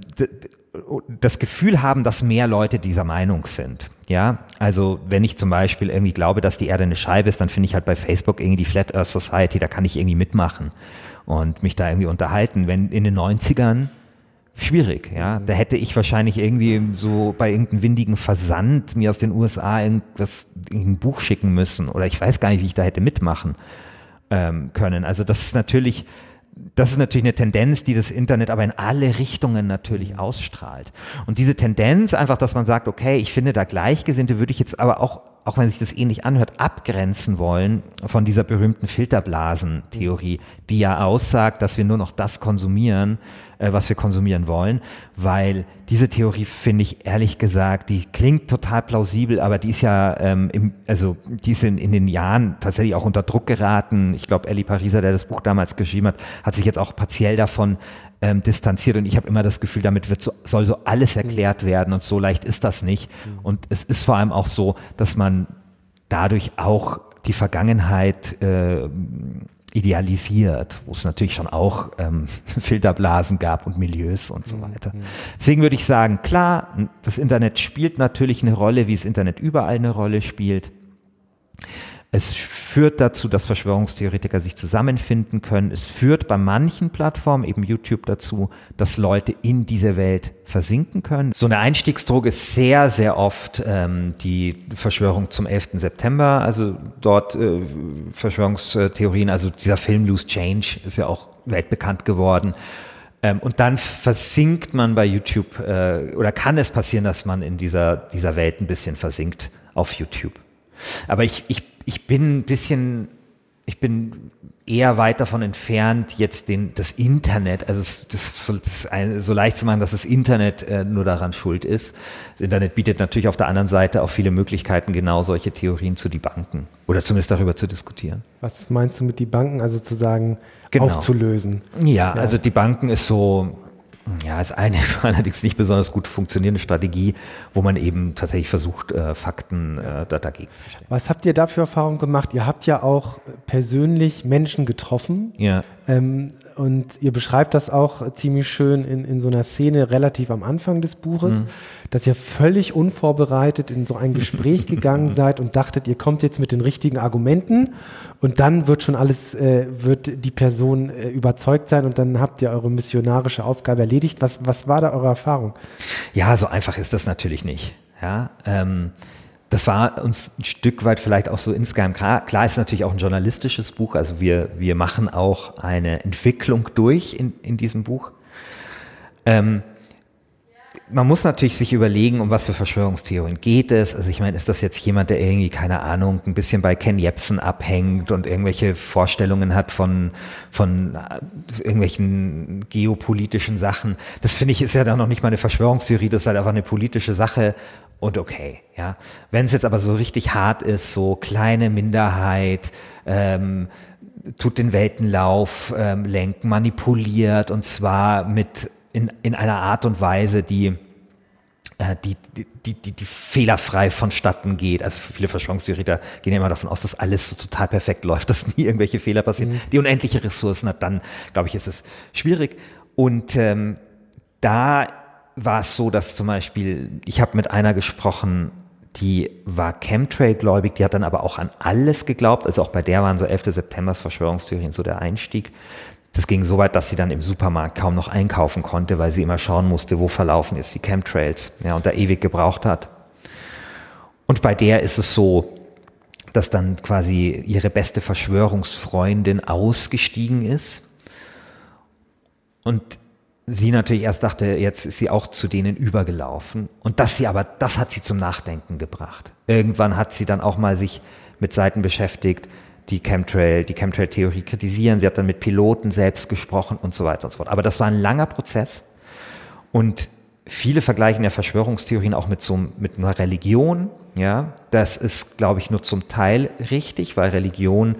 das Gefühl haben, dass mehr Leute dieser Meinung sind. Ja, also wenn ich zum Beispiel irgendwie glaube, dass die Erde eine Scheibe ist, dann finde ich halt bei Facebook irgendwie die Flat Earth Society, da kann ich irgendwie mitmachen und mich da irgendwie unterhalten. Wenn in den 90ern schwierig, ja. Da hätte ich wahrscheinlich irgendwie so bei irgendeinem windigen Versand mir aus den USA irgendwas, ein Buch schicken müssen oder ich weiß gar nicht, wie ich da hätte mitmachen ähm, können. Also das ist natürlich, das ist natürlich eine Tendenz, die das Internet aber in alle Richtungen natürlich ausstrahlt. Und diese Tendenz einfach, dass man sagt, okay, ich finde da Gleichgesinnte, würde ich jetzt aber auch auch wenn sich das ähnlich anhört, abgrenzen wollen von dieser berühmten Filterblasentheorie, die ja aussagt, dass wir nur noch das konsumieren, äh, was wir konsumieren wollen, weil diese Theorie finde ich ehrlich gesagt, die klingt total plausibel, aber die ist ja, ähm, im, also die ist in, in den Jahren tatsächlich auch unter Druck geraten. Ich glaube, Ellie Pariser, der das Buch damals geschrieben hat, hat sich jetzt auch partiell davon ähm, distanziert und ich habe immer das Gefühl, damit wird so, soll so alles erklärt mhm. werden und so leicht ist das nicht. Mhm. Und es ist vor allem auch so, dass man dadurch auch die Vergangenheit äh, idealisiert, wo es natürlich schon auch ähm, Filterblasen gab und Milieus und so mhm. weiter. Deswegen würde ich sagen, klar, das Internet spielt natürlich eine Rolle, wie das Internet überall eine Rolle spielt. Es führt dazu, dass Verschwörungstheoretiker sich zusammenfinden können. Es führt bei manchen Plattformen, eben YouTube, dazu, dass Leute in diese Welt versinken können. So eine Einstiegsdroge ist sehr, sehr oft ähm, die Verschwörung zum 11. September, also dort äh, Verschwörungstheorien, also dieser Film Loose Change ist ja auch weltbekannt geworden. Ähm, und dann versinkt man bei YouTube, äh, oder kann es passieren, dass man in dieser, dieser Welt ein bisschen versinkt auf YouTube. Aber ich, ich ich bin ein bisschen ich bin eher weit davon entfernt, jetzt den, das Internet, also das, das, das ein, so leicht zu machen, dass das Internet äh, nur daran schuld ist. Das Internet bietet natürlich auf der anderen Seite auch viele Möglichkeiten, genau solche Theorien zu debanken oder zumindest darüber zu diskutieren. Was meinst du mit die Banken, also zu sagen, genau. aufzulösen? Ja, ja, also die Banken ist so, ja, ist eine allerdings nicht besonders gut funktionierende Strategie, wo man eben tatsächlich versucht, äh, Fakten äh, dagegen zu stellen. Was habt ihr da für Erfahrungen gemacht? Ihr habt ja auch persönlich Menschen getroffen. Ja. Ähm, und ihr beschreibt das auch ziemlich schön in, in so einer Szene relativ am Anfang des Buches, mhm. Dass ihr völlig unvorbereitet in so ein Gespräch gegangen seid und dachtet, ihr kommt jetzt mit den richtigen Argumenten und dann wird schon alles, äh, wird die Person äh, überzeugt sein und dann habt ihr eure missionarische Aufgabe erledigt. Was, was war da eure Erfahrung? Ja, so einfach ist das natürlich nicht. Ja, ähm, das war uns ein Stück weit vielleicht auch so insgeheim klar. Klar ist natürlich auch ein journalistisches Buch, also wir, wir machen auch eine Entwicklung durch in, in diesem Buch. Ähm, man muss natürlich sich überlegen, um was für Verschwörungstheorien geht es. Also ich meine, ist das jetzt jemand, der irgendwie, keine Ahnung, ein bisschen bei Ken Jebsen abhängt und irgendwelche Vorstellungen hat von, von äh, irgendwelchen geopolitischen Sachen? Das finde ich ist ja dann noch nicht mal eine Verschwörungstheorie, das ist halt einfach eine politische Sache und okay, ja. Wenn es jetzt aber so richtig hart ist, so kleine Minderheit, ähm, tut den Weltenlauf ähm, lenken, manipuliert und zwar mit in, in einer Art und Weise, die äh, die, die, die, die fehlerfrei vonstatten geht. Also viele Verschwörungstheoretiker gehen ja immer davon aus, dass alles so total perfekt läuft, dass nie irgendwelche Fehler passieren. Mhm. Die unendliche Ressourcen hat, dann glaube ich, ist es schwierig. Und ähm, da war es so, dass zum Beispiel, ich habe mit einer gesprochen, die war Chemtrail-gläubig, die hat dann aber auch an alles geglaubt. Also auch bei der waren so 11. September Verschwörungstheorien so der Einstieg. Das ging so weit, dass sie dann im Supermarkt kaum noch einkaufen konnte, weil sie immer schauen musste, wo verlaufen jetzt die Chemtrails, ja, und da ewig gebraucht hat. Und bei der ist es so, dass dann quasi ihre beste Verschwörungsfreundin ausgestiegen ist. Und sie natürlich erst dachte, jetzt ist sie auch zu denen übergelaufen. Und das sie aber, das hat sie zum Nachdenken gebracht. Irgendwann hat sie dann auch mal sich mit Seiten beschäftigt, die Chemtrail, die Chemtrail-Theorie kritisieren. Sie hat dann mit Piloten selbst gesprochen und so weiter und so fort. Aber das war ein langer Prozess. Und viele vergleichen ja Verschwörungstheorien auch mit so, mit einer Religion. Ja, das ist, glaube ich, nur zum Teil richtig, weil Religion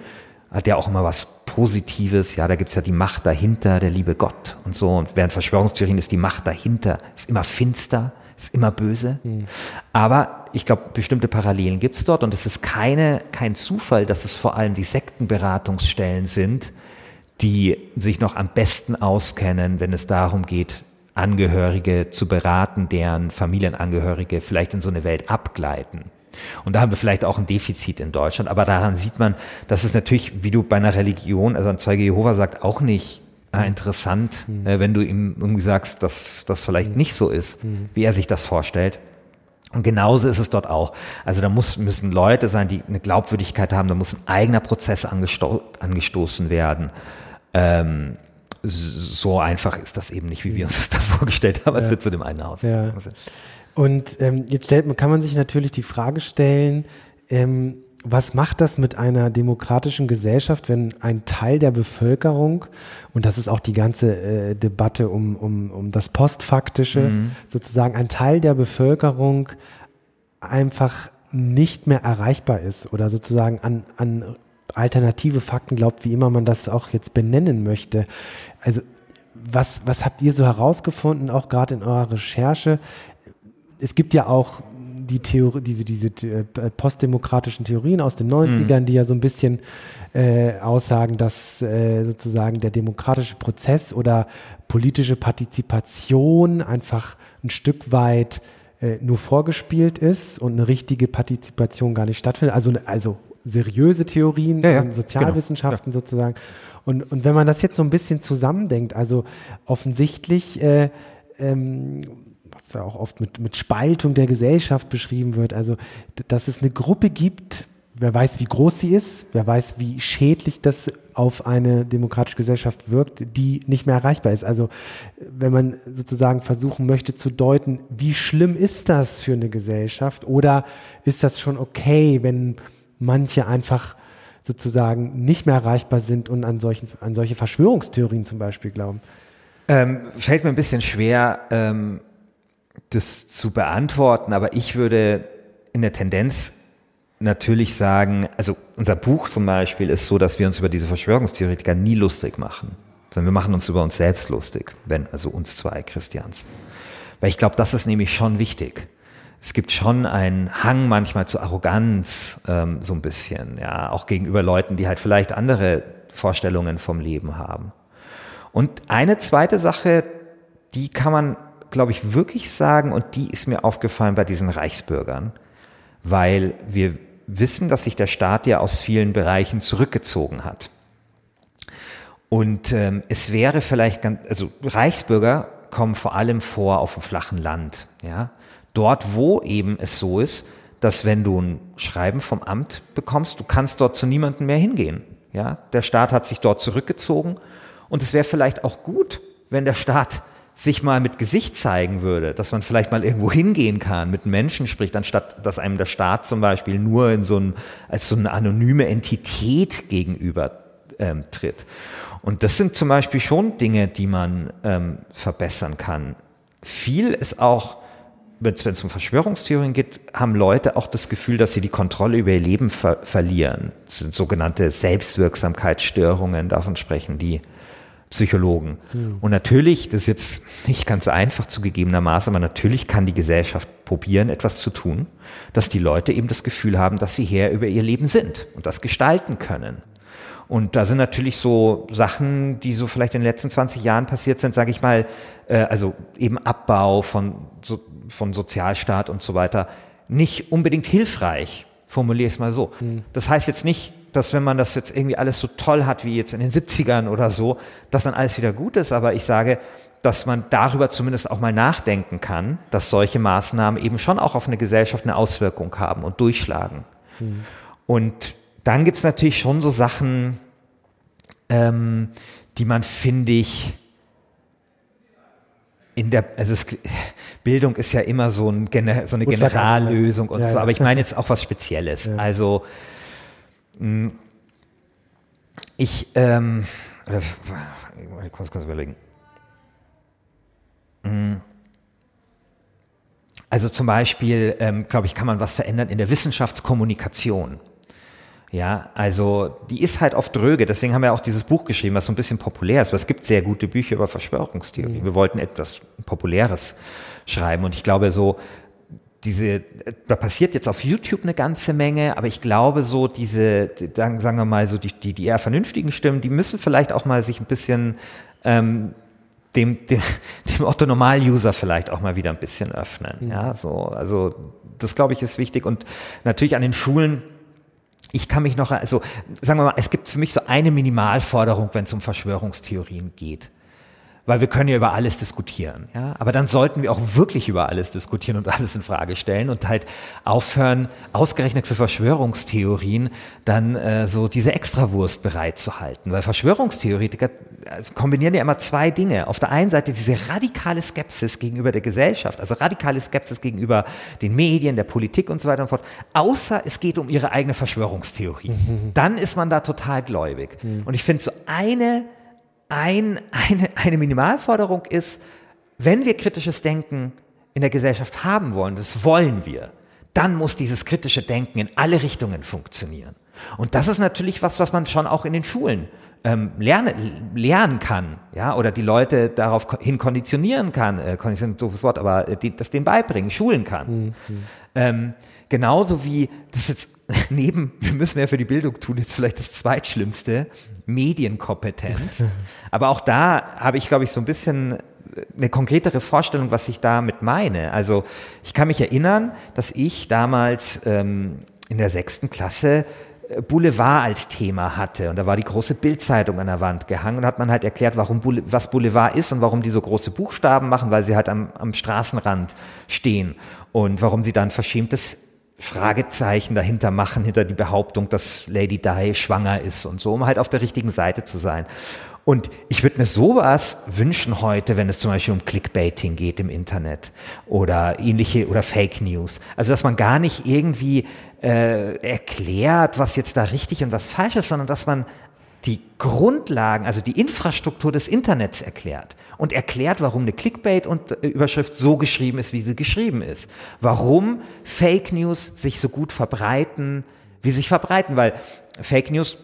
hat ja auch immer was Positives. Ja, da gibt's ja die Macht dahinter, der liebe Gott und so. Und während Verschwörungstheorien ist die Macht dahinter, ist immer finster, ist immer böse. Mhm. Aber ich glaube, bestimmte Parallelen gibt's dort und es ist keine, kein Zufall, dass es vor allem die Sektenberatungsstellen sind, die sich noch am besten auskennen, wenn es darum geht, Angehörige zu beraten, deren Familienangehörige vielleicht in so eine Welt abgleiten. Und da haben wir vielleicht auch ein Defizit in Deutschland. Aber daran sieht man, dass es natürlich, wie du bei einer Religion, also ein Zeuge Jehova sagt auch nicht, ah, interessant, mhm. äh, wenn du ihm irgendwie sagst, dass das vielleicht mhm. nicht so ist, mhm. wie er sich das vorstellt. Und genauso ist es dort auch. Also da muss, müssen Leute sein, die eine Glaubwürdigkeit haben, da muss ein eigener Prozess angesto angestoßen werden. Ähm, so einfach ist das eben nicht, wie wir uns das da vorgestellt haben, als ja. wir zu dem einen Haus ja. sind. Und ähm, jetzt stellt, kann man sich natürlich die Frage stellen, ähm, was macht das mit einer demokratischen Gesellschaft, wenn ein Teil der Bevölkerung, und das ist auch die ganze äh, Debatte um, um, um das Postfaktische, mhm. sozusagen ein Teil der Bevölkerung einfach nicht mehr erreichbar ist oder sozusagen an, an alternative Fakten glaubt, wie immer man das auch jetzt benennen möchte. Also was, was habt ihr so herausgefunden, auch gerade in eurer Recherche? es gibt ja auch die Theorie, diese, diese äh, postdemokratischen Theorien aus den 90ern, mhm. die ja so ein bisschen äh, aussagen, dass äh, sozusagen der demokratische Prozess oder politische Partizipation einfach ein Stück weit äh, nur vorgespielt ist und eine richtige Partizipation gar nicht stattfindet. Also, also seriöse Theorien ja, ja, in Sozialwissenschaften genau. sozusagen. Und, und wenn man das jetzt so ein bisschen zusammendenkt, also offensichtlich äh, ähm, ja auch oft mit, mit Spaltung der Gesellschaft beschrieben wird. Also, dass es eine Gruppe gibt, wer weiß, wie groß sie ist, wer weiß, wie schädlich das auf eine demokratische Gesellschaft wirkt, die nicht mehr erreichbar ist. Also wenn man sozusagen versuchen möchte zu deuten, wie schlimm ist das für eine Gesellschaft oder ist das schon okay, wenn manche einfach sozusagen nicht mehr erreichbar sind und an, solchen, an solche Verschwörungstheorien zum Beispiel glauben? Ähm, fällt mir ein bisschen schwer, ähm, das zu beantworten, aber ich würde in der Tendenz natürlich sagen, also unser Buch zum Beispiel ist so, dass wir uns über diese Verschwörungstheoretiker nie lustig machen, sondern wir machen uns über uns selbst lustig, wenn, also uns zwei Christians. Weil ich glaube, das ist nämlich schon wichtig. Es gibt schon einen Hang manchmal zu Arroganz, ähm, so ein bisschen, ja, auch gegenüber Leuten, die halt vielleicht andere Vorstellungen vom Leben haben. Und eine zweite Sache, die kann man, glaube ich, wirklich sagen, und die ist mir aufgefallen bei diesen Reichsbürgern, weil wir wissen, dass sich der Staat ja aus vielen Bereichen zurückgezogen hat. Und ähm, es wäre vielleicht ganz, also Reichsbürger kommen vor allem vor auf dem flachen Land, ja. Dort, wo eben es so ist, dass wenn du ein Schreiben vom Amt bekommst, du kannst dort zu niemandem mehr hingehen. Ja, der Staat hat sich dort zurückgezogen und es wäre vielleicht auch gut, wenn der Staat sich mal mit Gesicht zeigen würde, dass man vielleicht mal irgendwo hingehen kann, mit Menschen spricht, anstatt dass einem der Staat zum Beispiel nur in so ein, als so eine anonyme Entität gegenüber ähm, tritt. Und das sind zum Beispiel schon Dinge, die man ähm, verbessern kann. Viel ist auch, wenn es um Verschwörungstheorien geht, haben Leute auch das Gefühl, dass sie die Kontrolle über ihr Leben ver verlieren. Das sind sogenannte Selbstwirksamkeitsstörungen, davon sprechen die Psychologen. Mhm. Und natürlich, das ist jetzt nicht ganz einfach zugegebenermaßen, aber natürlich kann die Gesellschaft probieren, etwas zu tun, dass die Leute eben das Gefühl haben, dass sie Herr über ihr Leben sind und das gestalten können. Und da sind natürlich so Sachen, die so vielleicht in den letzten 20 Jahren passiert sind, sage ich mal, äh, also eben Abbau von, so, von Sozialstaat und so weiter, nicht unbedingt hilfreich, formuliere ich es mal so. Mhm. Das heißt jetzt nicht, dass wenn man das jetzt irgendwie alles so toll hat wie jetzt in den 70ern oder so, dass dann alles wieder gut ist. Aber ich sage, dass man darüber zumindest auch mal nachdenken kann, dass solche Maßnahmen eben schon auch auf eine Gesellschaft eine Auswirkung haben und durchschlagen. Mhm. Und dann gibt es natürlich schon so Sachen, ähm, die man, finde ich, in der, also es, Bildung ist ja immer so, ein, so eine Generallösung und ja, so, aber ich meine jetzt auch was Spezielles. Ja. Also. Ich, ähm, oder, ich muss kurz überlegen. Hm. Also zum Beispiel, ähm, glaube ich, kann man was verändern in der Wissenschaftskommunikation. Ja, also die ist halt oft dröge. Deswegen haben wir auch dieses Buch geschrieben, was so ein bisschen populär ist. Weil es gibt sehr gute Bücher über Verschwörungstheorie. Mhm. Wir wollten etwas Populäres schreiben. Und ich glaube, so diese, da passiert jetzt auf YouTube eine ganze Menge, aber ich glaube so diese, sagen wir mal so die, die, die eher vernünftigen Stimmen, die müssen vielleicht auch mal sich ein bisschen ähm, dem, dem, dem Otto-Normal-User vielleicht auch mal wieder ein bisschen öffnen. Mhm. Ja, so, also das glaube ich ist wichtig und natürlich an den Schulen ich kann mich noch, also sagen wir mal, es gibt für mich so eine Minimalforderung, wenn es um Verschwörungstheorien geht weil wir können ja über alles diskutieren. Ja? Aber dann sollten wir auch wirklich über alles diskutieren und alles in Frage stellen und halt aufhören, ausgerechnet für Verschwörungstheorien dann äh, so diese Extrawurst bereitzuhalten. Weil Verschwörungstheoretiker äh, kombinieren ja immer zwei Dinge. Auf der einen Seite diese radikale Skepsis gegenüber der Gesellschaft, also radikale Skepsis gegenüber den Medien, der Politik und so weiter und fort, außer es geht um ihre eigene Verschwörungstheorie. Mhm. Dann ist man da total gläubig. Mhm. Und ich finde so eine ein, eine, eine Minimalforderung ist, wenn wir kritisches Denken in der Gesellschaft haben wollen, das wollen wir, dann muss dieses kritische Denken in alle Richtungen funktionieren. Und das ist natürlich was, was man schon auch in den Schulen ähm, lernen, lernen kann, ja, oder die Leute darauf hin konditionieren kann, äh, konditionieren doofes Wort, aber äh, die, das denen beibringen, schulen kann. Mhm. Ähm, genauso wie das jetzt neben, wir müssen ja für die Bildung tun, jetzt vielleicht das zweitschlimmste, Medienkompetenz. Aber auch da habe ich, glaube ich, so ein bisschen eine konkretere Vorstellung, was ich damit meine. Also ich kann mich erinnern, dass ich damals ähm, in der sechsten Klasse äh, Boulevard als Thema hatte. Und da war die große Bildzeitung an der Wand gehangen und hat man halt erklärt, warum was Boulevard ist und warum die so große Buchstaben machen, weil sie halt am, am Straßenrand stehen und warum sie dann verschämtes Fragezeichen dahinter machen, hinter die Behauptung, dass Lady Di schwanger ist und so, um halt auf der richtigen Seite zu sein. Und ich würde mir sowas wünschen heute, wenn es zum Beispiel um Clickbaiting geht im Internet oder ähnliche oder Fake News. Also dass man gar nicht irgendwie äh, erklärt, was jetzt da richtig und was falsch ist, sondern dass man die Grundlagen, also die Infrastruktur des Internets erklärt und erklärt, warum eine Clickbait-Überschrift so geschrieben ist, wie sie geschrieben ist. Warum Fake News sich so gut verbreiten, wie sie sich verbreiten, weil Fake News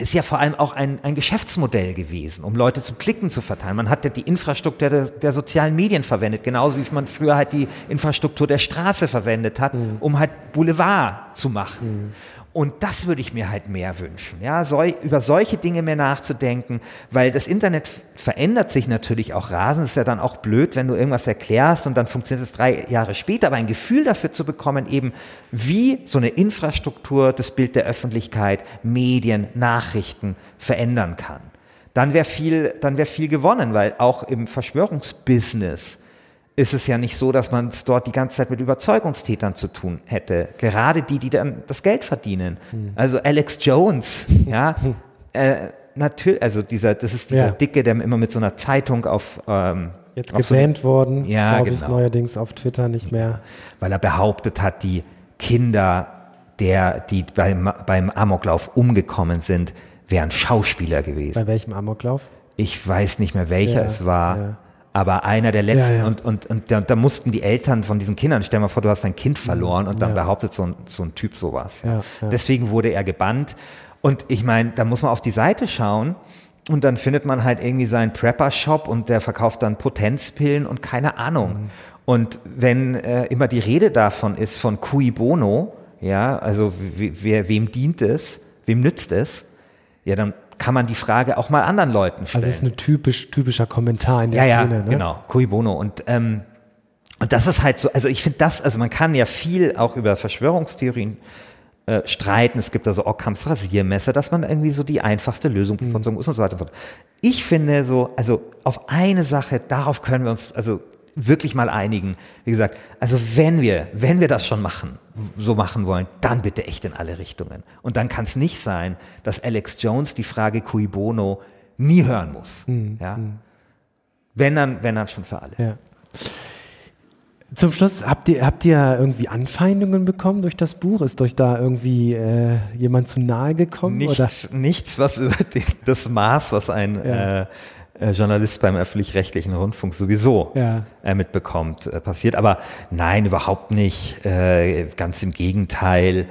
ist ja vor allem auch ein, ein Geschäftsmodell gewesen, um Leute zum Klicken zu verteilen. Man hat ja die Infrastruktur der, der sozialen Medien verwendet, genauso wie man früher halt die Infrastruktur der Straße verwendet hat, mhm. um halt Boulevard zu machen. Mhm. Und das würde ich mir halt mehr wünschen, ja, so, über solche Dinge mehr nachzudenken, weil das Internet verändert sich natürlich auch rasend. Es ist ja dann auch blöd, wenn du irgendwas erklärst und dann funktioniert es drei Jahre später, aber ein Gefühl dafür zu bekommen, eben wie so eine Infrastruktur das Bild der Öffentlichkeit, Medien, Nachrichten verändern kann. Dann wäre viel, dann wäre viel gewonnen, weil auch im Verschwörungsbusiness ist es ja nicht so, dass man es dort die ganze Zeit mit Überzeugungstätern zu tun hätte. Gerade die, die dann das Geld verdienen. Mhm. Also Alex Jones, ja, äh, natürlich, also dieser, das ist dieser ja. Dicke, der immer mit so einer Zeitung auf ähm, jetzt gebannt so, worden, ja, genau. ich neuerdings auf Twitter nicht mehr, ja, weil er behauptet hat, die Kinder, der, die beim, beim Amoklauf umgekommen sind, wären Schauspieler gewesen. Bei welchem Amoklauf? Ich weiß nicht mehr, welcher es war aber einer der letzten ja, ja. und, und, und da, da, mussten die Eltern von diesen Kindern, stell mal vor, du hast dein Kind verloren und dann ja. behauptet so ein, so ein Typ sowas. Deswegen wurde er gebannt und ich meine, da muss man auf die Seite schauen und dann findet man halt irgendwie seinen Prepper-Shop und der verkauft dann Potenzpillen und keine Ahnung. Mhm. Und wenn äh, immer die Rede davon ist von cui bono, ja, also wer, wem dient es, wem nützt es, ja, dann kann man die Frage auch mal anderen Leuten stellen. Also es ist ein typisch, typischer Kommentar in der ja, Szene. Ja, ne? genau, cui bono. Und, ähm, und das ist halt so, also ich finde das, also man kann ja viel auch über Verschwörungstheorien äh, streiten. Es gibt also Ockhams Rasiermesser, dass man irgendwie so die einfachste Lösung mhm. von so und so weiter. Ich finde so, also auf eine Sache, darauf können wir uns, also wirklich mal einigen. Wie gesagt, also wenn wir, wenn wir das schon machen, so machen wollen, dann bitte echt in alle Richtungen. Und dann kann es nicht sein, dass Alex Jones die Frage cui bono nie hören muss. Mhm. Ja? Mhm. Wenn dann, wenn dann schon für alle. Ja. Zum Schluss, habt ihr, habt ihr irgendwie Anfeindungen bekommen durch das Buch? Ist euch da irgendwie äh, jemand zu nahe gekommen? Nichts, oder? nichts was über das Maß, was ein ja. äh, äh, Journalist beim öffentlich-rechtlichen Rundfunk sowieso ja. äh, mitbekommt, äh, passiert. Aber nein, überhaupt nicht. Äh, ganz im Gegenteil.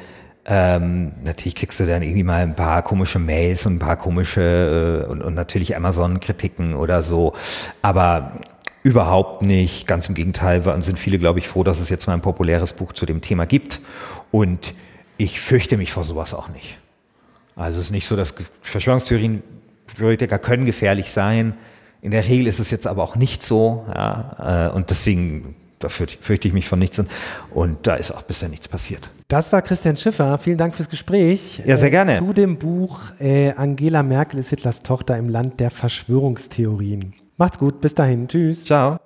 Ähm, natürlich kriegst du dann irgendwie mal ein paar komische Mails und ein paar komische äh, und, und natürlich Amazon-Kritiken oder so. Aber überhaupt nicht. Ganz im Gegenteil sind viele, glaube ich, froh, dass es jetzt mal ein populäres Buch zu dem Thema gibt. Und ich fürchte mich vor sowas auch nicht. Also es ist nicht so, dass Verschwörungstheorien Theoretiker können gefährlich sein. In der Regel ist es jetzt aber auch nicht so. Ja, äh, und deswegen da fürchte ich mich von nichts. Und da ist auch bisher nichts passiert. Das war Christian Schiffer. Vielen Dank fürs Gespräch. Ja, sehr gerne. Äh, zu dem Buch äh, Angela Merkel ist Hitlers Tochter im Land der Verschwörungstheorien. Macht's gut. Bis dahin. Tschüss. Ciao.